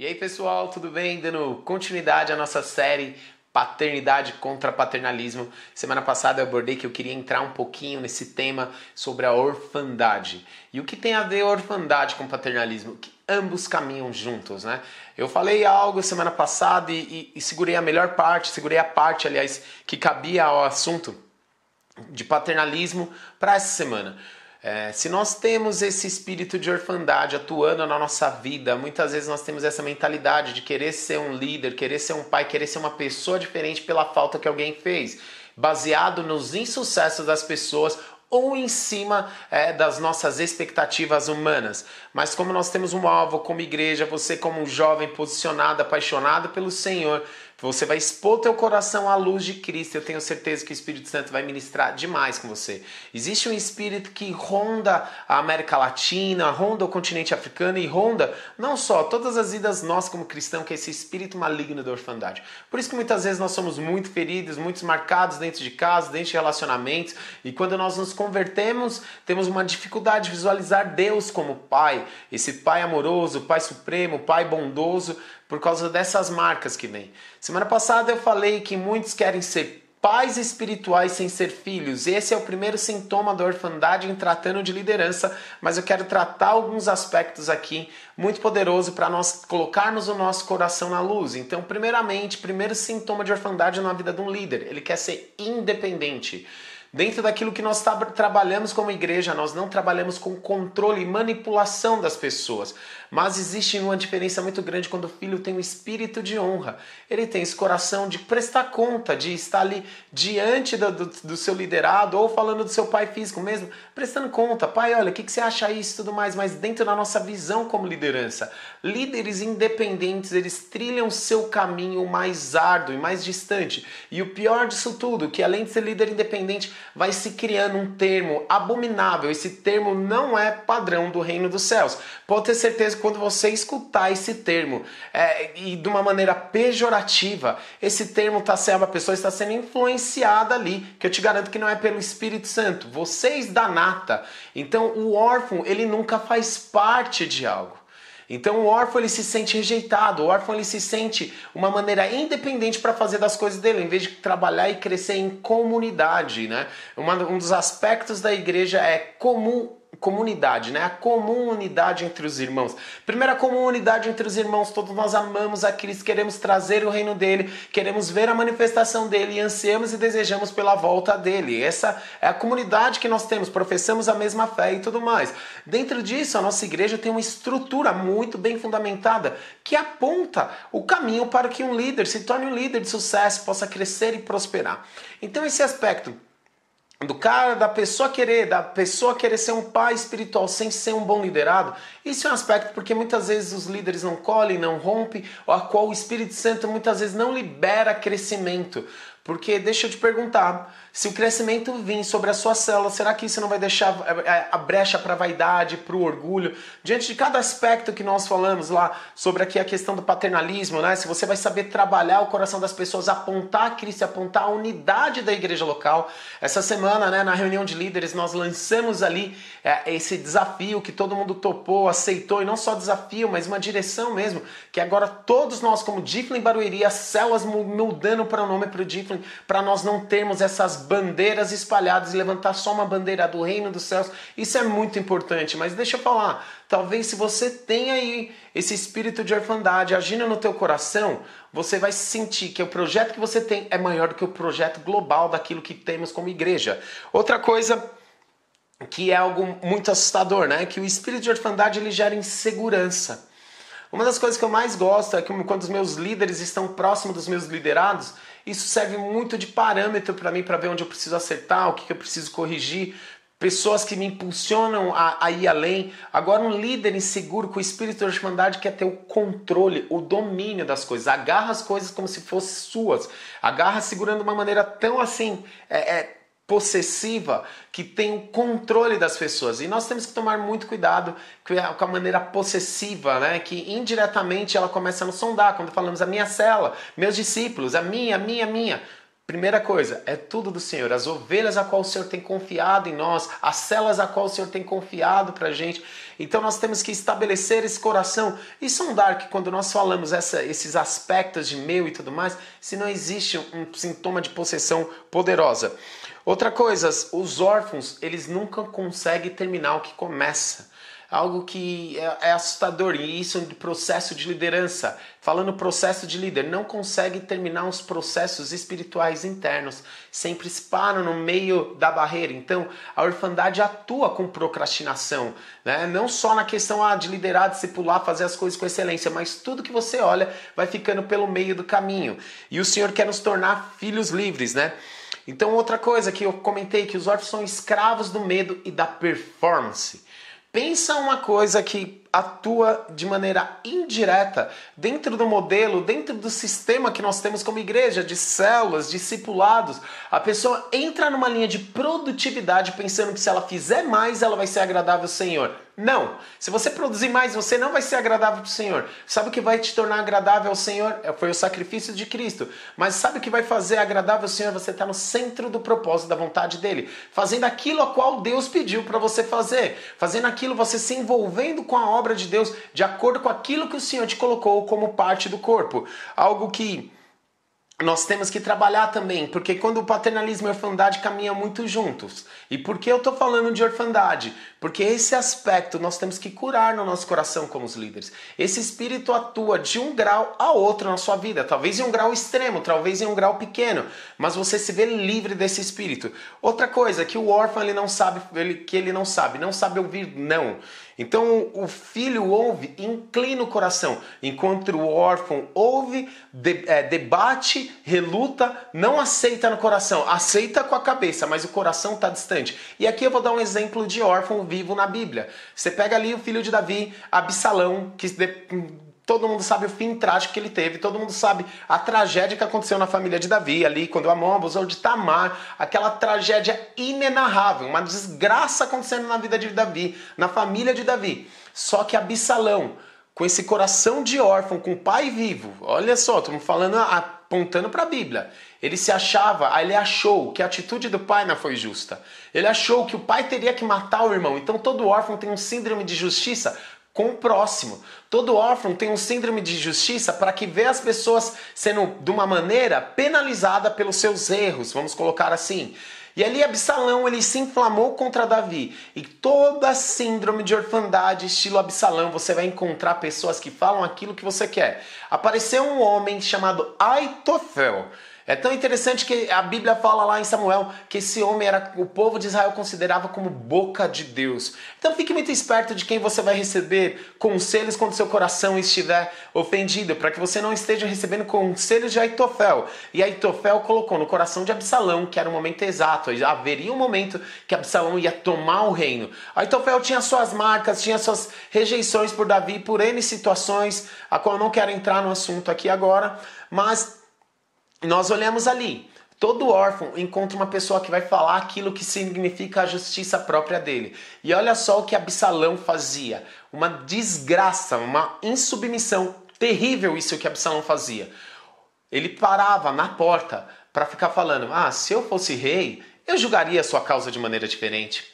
E aí pessoal, tudo bem? Dando continuidade à nossa série Paternidade contra Paternalismo. Semana passada eu abordei que eu queria entrar um pouquinho nesse tema sobre a orfandade. E o que tem a ver orfandade com paternalismo? Que ambos caminham juntos, né? Eu falei algo semana passada e, e, e segurei a melhor parte, segurei a parte, aliás, que cabia ao assunto de paternalismo para essa semana. É, se nós temos esse espírito de orfandade atuando na nossa vida, muitas vezes nós temos essa mentalidade de querer ser um líder, querer ser um pai, querer ser uma pessoa diferente pela falta que alguém fez, baseado nos insucessos das pessoas ou em cima é, das nossas expectativas humanas. Mas como nós temos um alvo como igreja, você como um jovem posicionado, apaixonado pelo Senhor, você vai expor teu coração à luz de Cristo. Eu tenho certeza que o Espírito Santo vai ministrar demais com você. Existe um espírito que ronda a América Latina, ronda o continente africano e ronda não só todas as vidas nós como cristãos, que é esse espírito maligno da orfandade. Por isso que muitas vezes nós somos muito feridos, muito marcados dentro de casa, dentro de relacionamentos, e quando nós nos convertemos, temos uma dificuldade de visualizar Deus como Pai, esse Pai amoroso, Pai supremo, Pai bondoso, por causa dessas marcas que vem. Semana passada eu falei que muitos querem ser pais espirituais sem ser filhos. Esse é o primeiro sintoma da orfandade em tratando de liderança, mas eu quero tratar alguns aspectos aqui muito poderoso para nós colocarmos o nosso coração na luz. Então, primeiramente, primeiro sintoma de orfandade na vida de um líder, ele quer ser independente. Dentro daquilo que nós trabalhamos como igreja, nós não trabalhamos com controle e manipulação das pessoas. Mas existe uma diferença muito grande quando o filho tem um espírito de honra. Ele tem esse coração de prestar conta, de estar ali diante do, do, do seu liderado ou falando do seu pai físico mesmo, prestando conta. Pai, olha, o que, que você acha isso e tudo mais, mas dentro da nossa visão como liderança. Líderes independentes, eles trilham o seu caminho mais árduo e mais distante. E o pior disso tudo, que além de ser líder independente, vai se criando um termo abominável. Esse termo não é padrão do reino dos céus. Pode ter certeza quando você escutar esse termo é, e de uma maneira pejorativa, esse termo está sendo, a pessoa está sendo influenciada ali, que eu te garanto que não é pelo Espírito Santo, vocês da nata. Então o órfão, ele nunca faz parte de algo. Então o órfão ele se sente rejeitado, o órfão ele se sente uma maneira independente para fazer das coisas dele, em vez de trabalhar e crescer em comunidade, né? Uma, um dos aspectos da igreja é comum comunidade, né? A comunidade entre os irmãos. Primeira comunidade entre os irmãos, todos nós amamos a Cristo, queremos trazer o reino dele, queremos ver a manifestação dele e ansiamos e desejamos pela volta dele. Essa é a comunidade que nós temos, professamos a mesma fé e tudo mais. Dentro disso, a nossa igreja tem uma estrutura muito bem fundamentada que aponta o caminho para que um líder se torne um líder de sucesso, possa crescer e prosperar. Então esse aspecto do cara, da pessoa querer, da pessoa querer ser um pai espiritual sem ser um bom liderado, isso é um aspecto porque muitas vezes os líderes não colhem, não rompem, a qual o Espírito Santo muitas vezes não libera crescimento. Porque deixa eu te perguntar, se o crescimento vir sobre a sua célula, será que isso não vai deixar é, é, a brecha para a vaidade, para o orgulho? Diante de cada aspecto que nós falamos lá sobre aqui a questão do paternalismo, né? Se você vai saber trabalhar o coração das pessoas, apontar a Cristo, apontar a unidade da igreja local. Essa semana, né, na reunião de líderes, nós lançamos ali é, esse desafio que todo mundo topou, aceitou, e não só desafio, mas uma direção mesmo, que agora todos nós, como Diflin Barueri, as células mudando para o nome para o Para nós não termos essas bandeiras espalhadas e levantar só uma bandeira do reino dos céus. Isso é muito importante, mas deixa eu falar, talvez se você tem aí esse espírito de orfandade agindo no teu coração, você vai sentir que o projeto que você tem é maior do que o projeto global daquilo que temos como igreja. Outra coisa que é algo muito assustador, né? Que o espírito de orfandade ele gera insegurança. Uma das coisas que eu mais gosto é que quando os meus líderes estão próximos dos meus liderados, isso serve muito de parâmetro para mim para ver onde eu preciso acertar, o que, que eu preciso corrigir. Pessoas que me impulsionam a, a, ir além. Agora, um líder inseguro com o espírito de orfandade quer ter o controle, o domínio das coisas. Agarra as coisas como se fossem suas. Agarra segurando de uma maneira tão assim. É, é, possessiva que tem o controle das pessoas. E nós temos que tomar muito cuidado com a maneira possessiva, né? que indiretamente ela começa a nos sondar. Quando falamos a minha cela, meus discípulos, a minha, a minha, a minha. Primeira coisa, é tudo do Senhor. As ovelhas a qual o Senhor tem confiado em nós, as celas a qual o Senhor tem confiado para a gente. Então nós temos que estabelecer esse coração e sondar que quando nós falamos essa, esses aspectos de meu e tudo mais, se não existe um sintoma de possessão poderosa. Outra coisa, os órfãos, eles nunca conseguem terminar o que começa algo que é, é assustador e isso é um processo de liderança. Falando processo de líder, não consegue terminar os processos espirituais internos, sempre param no meio da barreira. Então, a orfandade atua com procrastinação, né? não só na questão ah, de liderar, discipular, fazer as coisas com excelência, mas tudo que você olha vai ficando pelo meio do caminho. E o Senhor quer nos tornar filhos livres, né? Então, outra coisa que eu comentei, que os órfãos são escravos do medo e da performance. Pensa uma coisa que atua de maneira indireta dentro do modelo, dentro do sistema que nós temos como igreja, de células, discipulados. A pessoa entra numa linha de produtividade pensando que se ela fizer mais, ela vai ser agradável ao Senhor. Não. Se você produzir mais, você não vai ser agradável para o Senhor. Sabe o que vai te tornar agradável ao Senhor? É, foi o sacrifício de Cristo. Mas sabe o que vai fazer agradável ao Senhor? Você está no centro do propósito da vontade dele, fazendo aquilo a qual Deus pediu para você fazer, fazendo aquilo, você se envolvendo com a obra de Deus de acordo com aquilo que o Senhor te colocou como parte do corpo. Algo que nós temos que trabalhar também, porque quando o paternalismo e a orfandade caminham muito juntos. E por que eu estou falando de orfandade? Porque esse aspecto nós temos que curar no nosso coração como os líderes. Esse espírito atua de um grau a outro na sua vida, talvez em um grau extremo, talvez em um grau pequeno, mas você se vê livre desse espírito. Outra coisa que o órfão ele não sabe, ele, que ele não sabe, não sabe ouvir não. Então o filho ouve, inclina o coração, enquanto o órfão ouve, de, é, debate, reluta, não aceita no coração, aceita com a cabeça, mas o coração está distante. E aqui eu vou dar um exemplo de órfão vivo na Bíblia. Você pega ali o filho de Davi, Absalão, que Todo mundo sabe o fim trágico que ele teve, todo mundo sabe a tragédia que aconteceu na família de Davi, ali, quando Amon abusou de Tamar, aquela tragédia inenarrável, uma desgraça acontecendo na vida de Davi, na família de Davi. Só que Absalão, com esse coração de órfão, com o pai vivo, olha só, estamos falando, apontando para a Bíblia. Ele se achava, ele achou que a atitude do pai não foi justa. Ele achou que o pai teria que matar o irmão. Então todo órfão tem um síndrome de justiça com o próximo. Todo órfão tem um síndrome de justiça para que vê as pessoas sendo de uma maneira penalizada pelos seus erros, vamos colocar assim. E ali Absalão ele se inflamou contra Davi. E toda síndrome de orfandade, estilo Absalão, você vai encontrar pessoas que falam aquilo que você quer. Apareceu um homem chamado Aitofel. É tão interessante que a Bíblia fala lá em Samuel que esse homem era o povo de Israel considerava como boca de Deus. Então fique muito esperto de quem você vai receber conselhos quando seu coração estiver ofendido, para que você não esteja recebendo conselhos de Aitofel. E Aitofel colocou no coração de Absalão que era o momento exato, haveria um momento que Absalão ia tomar o reino. Aitofel tinha suas marcas, tinha suas rejeições por Davi, por N situações, a qual eu não quero entrar no assunto aqui agora, mas nós olhamos ali. Todo órfão encontra uma pessoa que vai falar aquilo que significa a justiça própria dele. E olha só o que Absalão fazia. Uma desgraça, uma insubmissão terrível isso que Absalão fazia. Ele parava na porta para ficar falando: "Ah, se eu fosse rei, eu julgaria a sua causa de maneira diferente.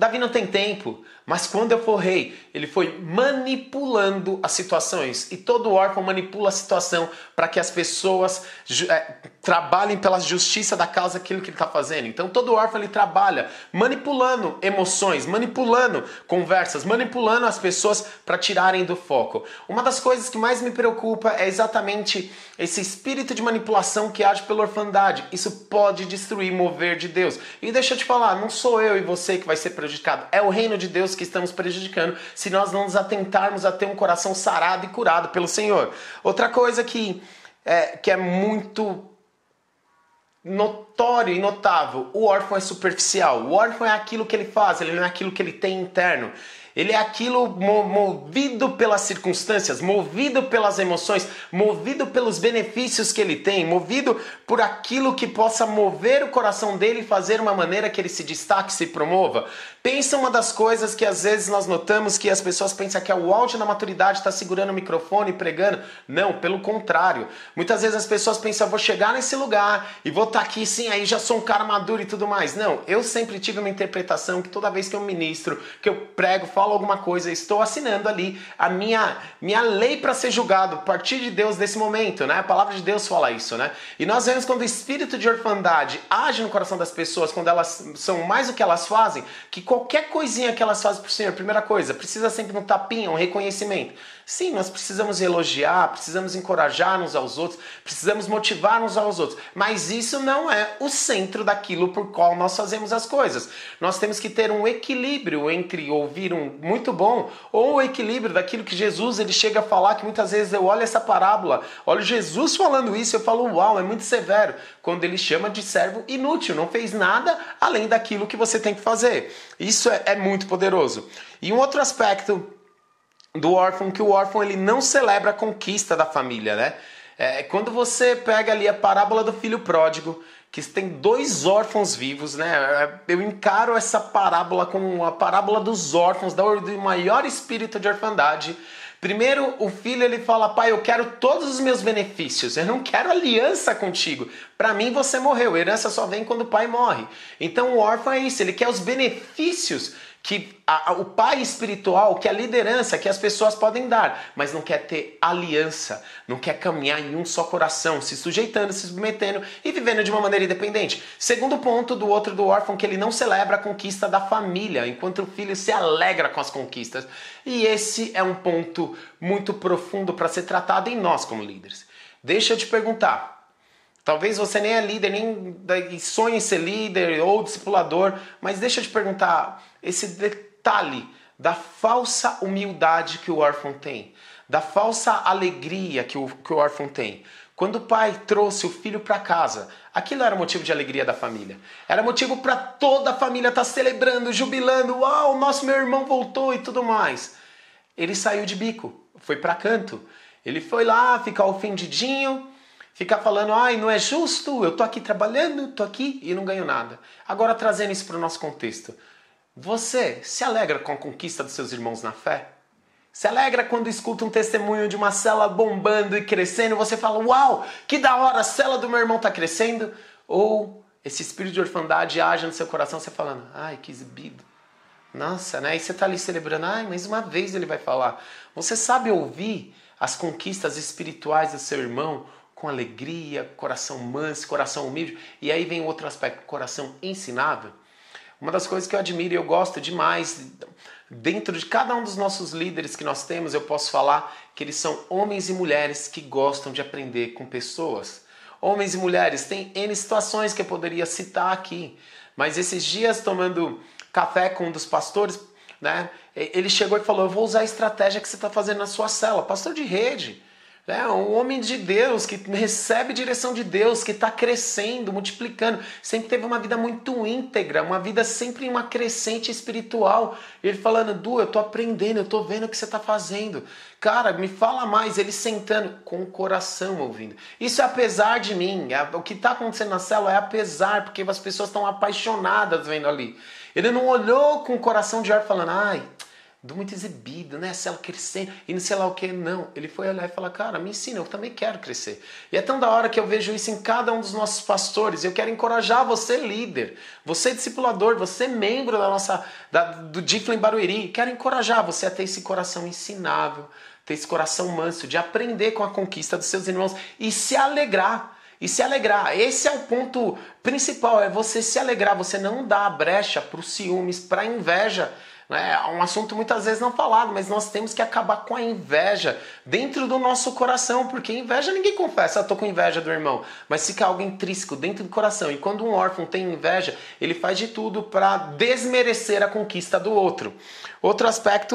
Davi não tem tempo, mas quando eu for rei, ele foi manipulando as situações. E todo órfão manipula a situação para que as pessoas é, trabalhem pela justiça da causa aquilo que ele está fazendo. Então todo órfão ele trabalha manipulando emoções, manipulando conversas, manipulando as pessoas para tirarem do foco. Uma das coisas que mais me preocupa é exatamente esse espírito de manipulação que age pela orfandade. Isso pode destruir mover de Deus. E deixa eu te falar, não sou eu e você que vai ser prejudicado, é o reino de Deus que estamos prejudicando se nós não nos atentarmos a ter um coração sarado e curado pelo Senhor. Outra coisa que é, que é muito notório e notável, o órfão é superficial. O órfão é aquilo que ele faz, ele não é aquilo que ele tem interno. Ele é aquilo movido pelas circunstâncias, movido pelas emoções, movido pelos benefícios que ele tem, movido por aquilo que possa mover o coração dele e fazer uma maneira que ele se destaque, se promova. Pensa uma das coisas que às vezes nós notamos que as pessoas pensam que é o áudio da maturidade está segurando o microfone e pregando. Não, pelo contrário. Muitas vezes as pessoas pensam, vou chegar nesse lugar e vou estar tá aqui, sim, aí já sou um cara maduro e tudo mais. Não, eu sempre tive uma interpretação que toda vez que eu ministro, que eu prego, falo alguma coisa, estou assinando ali a minha, minha lei para ser julgado, a partir de Deus desse momento, né? A palavra de Deus fala isso, né? E nós vemos quando o espírito de orfandade age no coração das pessoas, quando elas são mais do que elas fazem, que qualquer coisinha que elas fazem pro Senhor, primeira coisa, precisa sempre um tapinha, um reconhecimento. Sim, nós precisamos elogiar, precisamos encorajar uns aos outros, precisamos motivar uns aos outros, mas isso não é o centro daquilo por qual nós fazemos as coisas. Nós temos que ter um equilíbrio entre ouvir um muito bom ou o equilíbrio daquilo que Jesus ele chega a falar, que muitas vezes eu olho essa parábola, olho Jesus falando isso, eu falo, uau, é muito severo, quando ele chama de servo inútil, não fez nada além daquilo que você tem que fazer. Isso é, é muito poderoso. E um outro aspecto do órfão que o órfão ele não celebra a conquista da família, né? É, quando você pega ali a parábola do filho pródigo, que tem dois órfãos vivos, né? É, eu encaro essa parábola como a parábola dos órfãos, do maior espírito de orfandade. Primeiro, o filho ele fala: "Pai, eu quero todos os meus benefícios. Eu não quero aliança contigo. Para mim você morreu. Herança só vem quando o pai morre". Então o órfão é isso, ele quer os benefícios que a, a, o pai espiritual, que a liderança, que as pessoas podem dar, mas não quer ter aliança, não quer caminhar em um só coração, se sujeitando, se submetendo e vivendo de uma maneira independente. Segundo ponto do outro do órfão, que ele não celebra a conquista da família, enquanto o filho se alegra com as conquistas. E esse é um ponto muito profundo para ser tratado em nós como líderes. Deixa eu te perguntar, Talvez você nem é líder, nem sonhe em ser líder ou discipulador, mas deixa eu te perguntar esse detalhe da falsa humildade que o órfão tem, da falsa alegria que o, que o órfão tem. Quando o pai trouxe o filho para casa, aquilo era motivo de alegria da família. Era motivo para toda a família estar tá celebrando, jubilando. Uau, nosso meu irmão voltou e tudo mais. Ele saiu de bico, foi para canto. Ele foi lá ficar ofendidinho, Ficar falando, ai, não é justo, eu tô aqui trabalhando, tô aqui e não ganho nada. Agora, trazendo isso para o nosso contexto. Você se alegra com a conquista dos seus irmãos na fé? Se alegra quando escuta um testemunho de uma cela bombando e crescendo, você fala, uau, que da hora, a cela do meu irmão está crescendo? Ou esse espírito de orfandade age no seu coração, você falando, ai, que exibido. Nossa, né? E você está ali celebrando, ai, mais uma vez ele vai falar. Você sabe ouvir as conquistas espirituais do seu irmão com alegria, coração manso, coração humilde. E aí vem outro aspecto, coração ensinável. Uma das coisas que eu admiro e eu gosto demais, dentro de cada um dos nossos líderes que nós temos, eu posso falar que eles são homens e mulheres que gostam de aprender com pessoas. Homens e mulheres, tem N situações que eu poderia citar aqui, mas esses dias tomando café com um dos pastores, né, ele chegou e falou: Eu vou usar a estratégia que você está fazendo na sua cela, pastor de rede. É um homem de Deus que recebe direção de Deus, que está crescendo, multiplicando. Sempre teve uma vida muito íntegra, uma vida sempre em uma crescente espiritual. Ele falando, Du, eu estou aprendendo, eu estou vendo o que você está fazendo. Cara, me fala mais. Ele sentando com o coração ouvindo. Isso é apesar de mim. É, o que está acontecendo na célula é apesar, porque as pessoas estão apaixonadas vendo ali. Ele não olhou com o coração de ar falando, ai muito exibido, né? Se ela crescendo e não sei lá o que. Não. Ele foi olhar e falar, cara, me ensina, eu também quero crescer. E é tão da hora que eu vejo isso em cada um dos nossos pastores. Eu quero encorajar você, líder, você, discipulador, você, membro da nossa, da, do Diflin Barueri. Quero encorajar você a ter esse coração ensinável, ter esse coração manso, de aprender com a conquista dos seus irmãos e se alegrar e se alegrar. Esse é o ponto principal, é você se alegrar, você não dá brecha para os ciúmes, para a inveja. É um assunto muitas vezes não falado, mas nós temos que acabar com a inveja dentro do nosso coração, porque inveja ninguém confessa, eu ah, tô com inveja do irmão, mas fica algo intrínseco dentro do coração. E quando um órfão tem inveja, ele faz de tudo para desmerecer a conquista do outro. Outro aspecto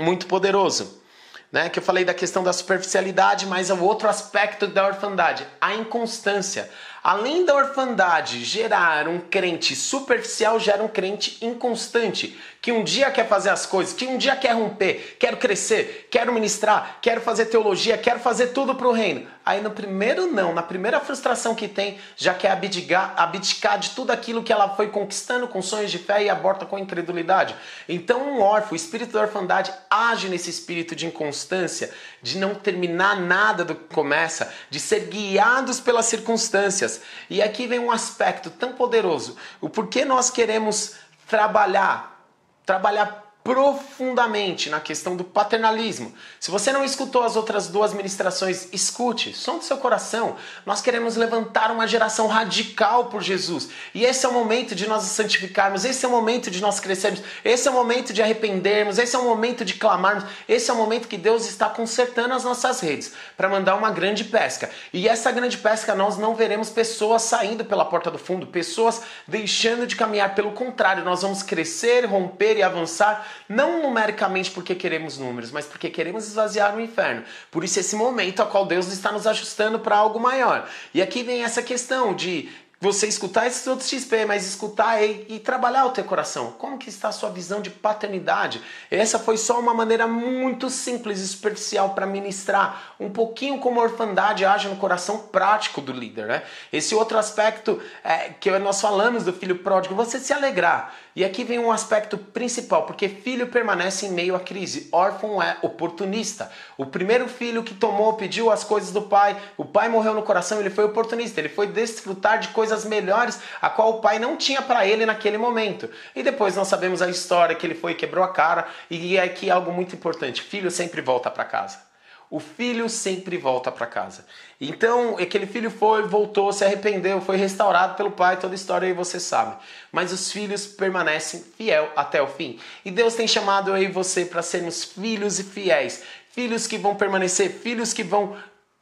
muito poderoso. Né, que eu falei da questão da superficialidade, mas é o outro aspecto da orfandade, a inconstância. Além da orfandade gerar um crente superficial, gera um crente inconstante, que um dia quer fazer as coisas, que um dia quer romper, quero crescer, quero ministrar, quero fazer teologia, quero fazer tudo para o reino. Aí no primeiro não, na primeira frustração que tem, já quer abdicar, abdicar de tudo aquilo que ela foi conquistando com sonhos de fé e aborta com incredulidade. Então um órfão, o espírito da orfandade age nesse espírito de inconstância, de não terminar nada do que começa, de ser guiados pelas circunstâncias. E aqui vem um aspecto tão poderoso. O porquê nós queremos trabalhar, trabalhar profundamente na questão do paternalismo. Se você não escutou as outras duas ministrações, escute, som do seu coração. Nós queremos levantar uma geração radical por Jesus. E esse é o momento de nós nos santificarmos, esse é o momento de nós crescermos, esse é o momento de arrependermos, esse é o momento de clamarmos, esse é o momento que Deus está consertando as nossas redes para mandar uma grande pesca. E essa grande pesca nós não veremos pessoas saindo pela porta do fundo, pessoas deixando de caminhar, pelo contrário, nós vamos crescer, romper e avançar não numericamente porque queremos números, mas porque queremos esvaziar o inferno. Por isso, esse momento a qual Deus está nos ajustando para algo maior. E aqui vem essa questão de você escutar esses outros XP, mas escutar e, e, trabalhar o teu coração. Como que está a sua visão de paternidade? Essa foi só uma maneira muito simples e superficial para ministrar um pouquinho como a orfandade age no coração prático do líder. Né? Esse outro aspecto é, que nós falamos do filho pródigo, você se alegrar. E aqui vem um aspecto principal, porque filho permanece em meio à crise, órfão é oportunista. O primeiro filho que tomou, pediu as coisas do pai, o pai morreu no coração, ele foi oportunista, ele foi desfrutar de coisas melhores a qual o pai não tinha para ele naquele momento. E depois nós sabemos a história que ele foi quebrou a cara e é algo muito importante, filho sempre volta para casa o filho sempre volta para casa. Então, aquele filho foi, voltou, se arrependeu, foi restaurado pelo pai, toda a história aí você sabe. Mas os filhos permanecem fiel até o fim. E Deus tem chamado aí você para sermos filhos e fiéis. Filhos que vão permanecer, filhos que vão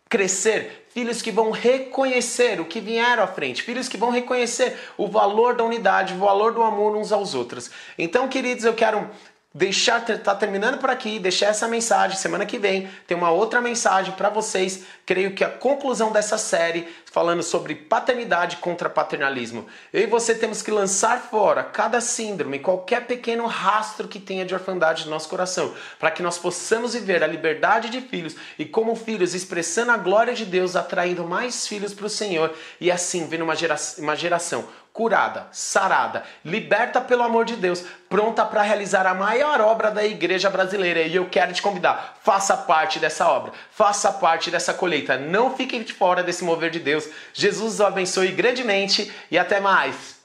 crescer, filhos que vão reconhecer o que vieram à frente, filhos que vão reconhecer o valor da unidade, o valor do amor uns aos outros. Então, queridos, eu quero deixar tá terminando por aqui, deixar essa mensagem. Semana que vem tem uma outra mensagem para vocês. Creio que a conclusão dessa série falando sobre paternidade contra paternalismo. Eu e você temos que lançar fora cada síndrome, qualquer pequeno rastro que tenha de orfandade no nosso coração, para que nós possamos viver a liberdade de filhos e como filhos expressando a glória de Deus, atraindo mais filhos para o Senhor e assim vendo uma uma geração curada, sarada, liberta pelo amor de Deus, pronta para realizar a maior obra da igreja brasileira. E eu quero te convidar, faça parte dessa obra, faça parte dessa colheita. Não fique fora desse mover de Deus. Jesus o abençoe grandemente e até mais.